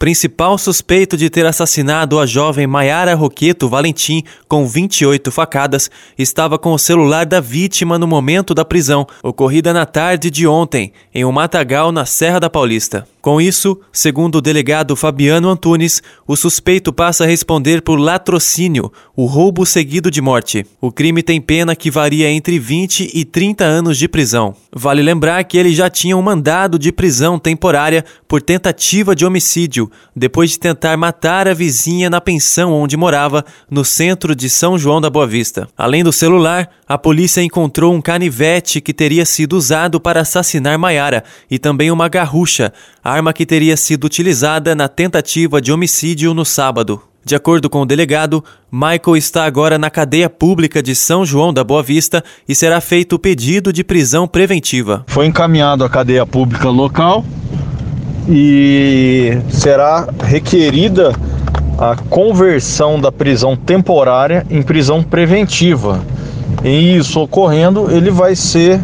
principal suspeito de ter assassinado a jovem Maiara Roqueto Valentim com 28 facadas, estava com o celular da vítima no momento da prisão, ocorrida na tarde de ontem, em um matagal na Serra da Paulista. Com isso, segundo o delegado Fabiano Antunes, o suspeito passa a responder por latrocínio, o roubo seguido de morte. O crime tem pena que varia entre 20 e 30 anos de prisão. Vale lembrar que ele já tinha um mandado de prisão temporária por tentativa de homicídio, depois de tentar matar a vizinha na pensão onde morava, no centro de São João da Boa Vista. Além do celular, a polícia encontrou um canivete que teria sido usado para assassinar Maiara e também uma garrucha arma que teria sido utilizada na tentativa de homicídio no sábado. De acordo com o delegado, Michael está agora na cadeia pública de São João da Boa Vista e será feito o pedido de prisão preventiva. Foi encaminhado à cadeia pública local e será requerida a conversão da prisão temporária em prisão preventiva. E isso ocorrendo, ele vai ser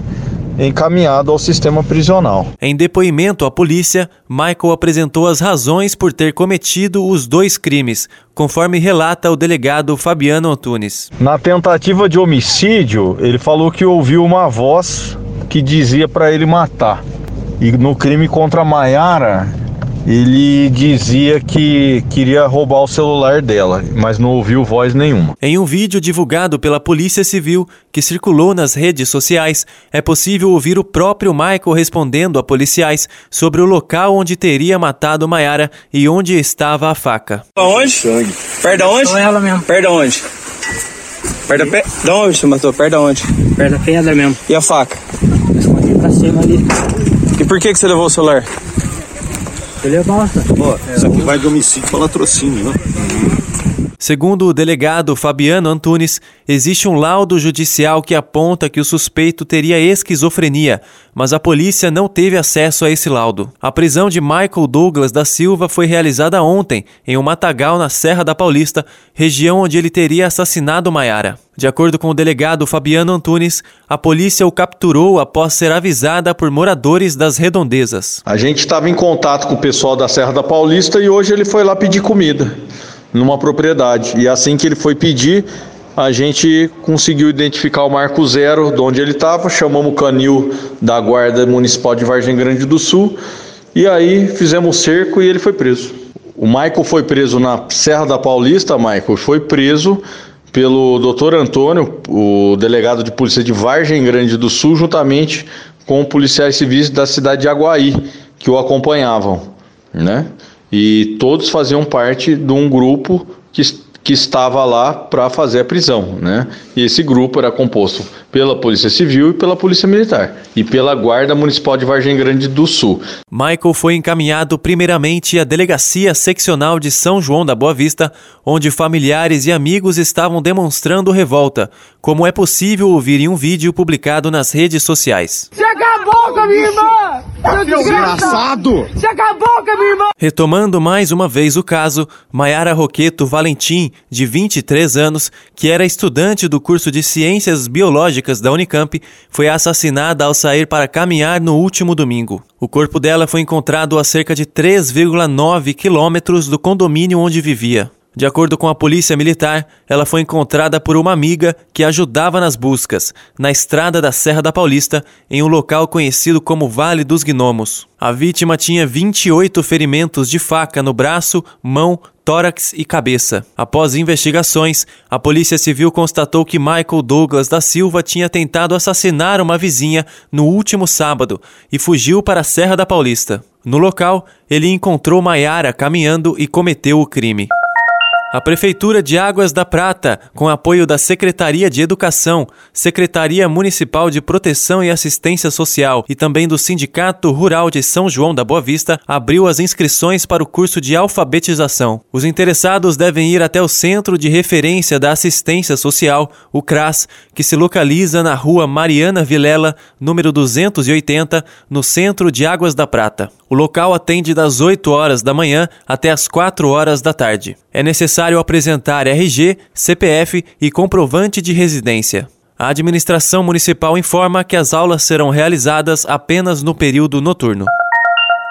encaminhado ao sistema prisional. Em depoimento à polícia, Michael apresentou as razões por ter cometido os dois crimes, conforme relata o delegado Fabiano Antunes. Na tentativa de homicídio, ele falou que ouviu uma voz que dizia para ele matar. E no crime contra Maiara, ele dizia que queria roubar o celular dela, mas não ouviu voz nenhuma. Em um vídeo divulgado pela Polícia Civil, que circulou nas redes sociais, é possível ouvir o próprio Michael respondendo a policiais sobre o local onde teria matado Maiara e onde estava a faca. Aonde? Sangue. Perto da onde? ela mesmo. Perto da onde? Perto da pe... Da onde você matou? Perto da onde? Perto da pedra mesmo. E a faca? Escondi pra cima ali. Por que, que você levou o celular? Ele nossa. Ó, isso aqui vai de homicídio para latrocínio, né? Segundo o delegado Fabiano Antunes, existe um laudo judicial que aponta que o suspeito teria esquizofrenia, mas a polícia não teve acesso a esse laudo. A prisão de Michael Douglas da Silva foi realizada ontem, em um matagal na Serra da Paulista, região onde ele teria assassinado Maiara. De acordo com o delegado Fabiano Antunes, a polícia o capturou após ser avisada por moradores das redondezas. A gente estava em contato com o pessoal da Serra da Paulista e hoje ele foi lá pedir comida numa propriedade. E assim que ele foi pedir, a gente conseguiu identificar o marco zero de onde ele estava, chamamos o canil da Guarda Municipal de Vargem Grande do Sul e aí fizemos cerco e ele foi preso. O Michael foi preso na Serra da Paulista, Michael foi preso pelo doutor Antônio, o delegado de polícia de Vargem Grande do Sul, juntamente com policiais civis da cidade de Aguaí, que o acompanhavam, né? E todos faziam parte de um grupo que, que estava lá para fazer a prisão, né? E esse grupo era composto pela Polícia Civil e pela Polícia Militar e pela Guarda Municipal de Vargem Grande do Sul. Michael foi encaminhado primeiramente à Delegacia Seccional de São João da Boa Vista, onde familiares e amigos estavam demonstrando revolta, como é possível ouvir em um vídeo publicado nas redes sociais. Você acabou com a minha irmã! Desgraçado! Você acabou com a minha irmã! Retomando mais uma vez o caso, Maiara Roqueto Valentim, de 23 anos, que era estudante do curso de Ciências Biológicas da Unicamp, foi assassinada ao sair para caminhar no último domingo. O corpo dela foi encontrado a cerca de 3,9 quilômetros do condomínio onde vivia. De acordo com a polícia militar, ela foi encontrada por uma amiga que ajudava nas buscas, na estrada da Serra da Paulista, em um local conhecido como Vale dos Gnomos. A vítima tinha 28 ferimentos de faca no braço, mão, tórax e cabeça. Após investigações, a Polícia Civil constatou que Michael Douglas da Silva tinha tentado assassinar uma vizinha no último sábado e fugiu para a Serra da Paulista. No local, ele encontrou Maiara caminhando e cometeu o crime. A Prefeitura de Águas da Prata, com apoio da Secretaria de Educação, Secretaria Municipal de Proteção e Assistência Social e também do Sindicato Rural de São João da Boa Vista, abriu as inscrições para o curso de alfabetização. Os interessados devem ir até o Centro de Referência da Assistência Social, o CRAS, que se localiza na rua Mariana Vilela, número 280, no centro de Águas da Prata. O local atende das 8 horas da manhã até as 4 horas da tarde. É necessário apresentar RG, CPF e comprovante de residência. A administração municipal informa que as aulas serão realizadas apenas no período noturno.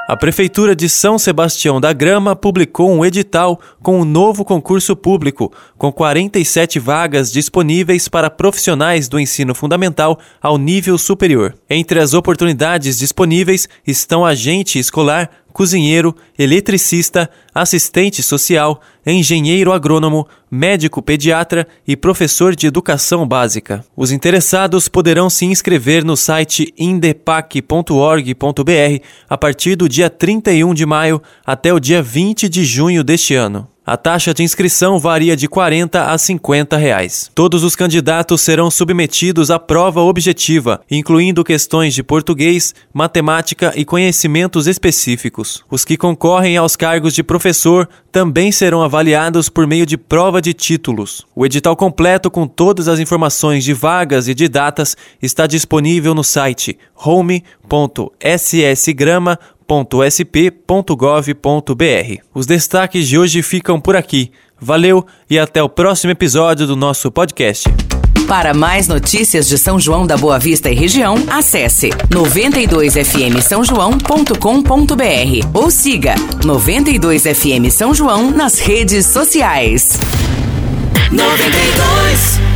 A Prefeitura de São Sebastião da Grama publicou um edital com um novo concurso público, com 47 vagas disponíveis para profissionais do ensino fundamental ao nível superior. Entre as oportunidades disponíveis estão agente escolar, cozinheiro, eletricista, assistente social, engenheiro agrônomo, médico pediatra e professor de educação básica. Os interessados poderão se inscrever no site indepac.org.br a partir do dia 31 de maio até o dia 20 de junho deste ano. A taxa de inscrição varia de 40 a 50 reais. Todos os candidatos serão submetidos à prova objetiva, incluindo questões de português, matemática e conhecimentos específicos. Os que concorrem aos cargos de professor também serão avaliados por meio de prova de títulos. O edital completo com todas as informações de vagas e de datas está disponível no site home.ssgrama.com www.sp.gov.br. Os destaques de hoje ficam por aqui. Valeu e até o próximo episódio do nosso podcast. Para mais notícias de São João da Boa Vista e região, acesse 92fm São João.com.br ou siga 92fm São João nas redes sociais. 92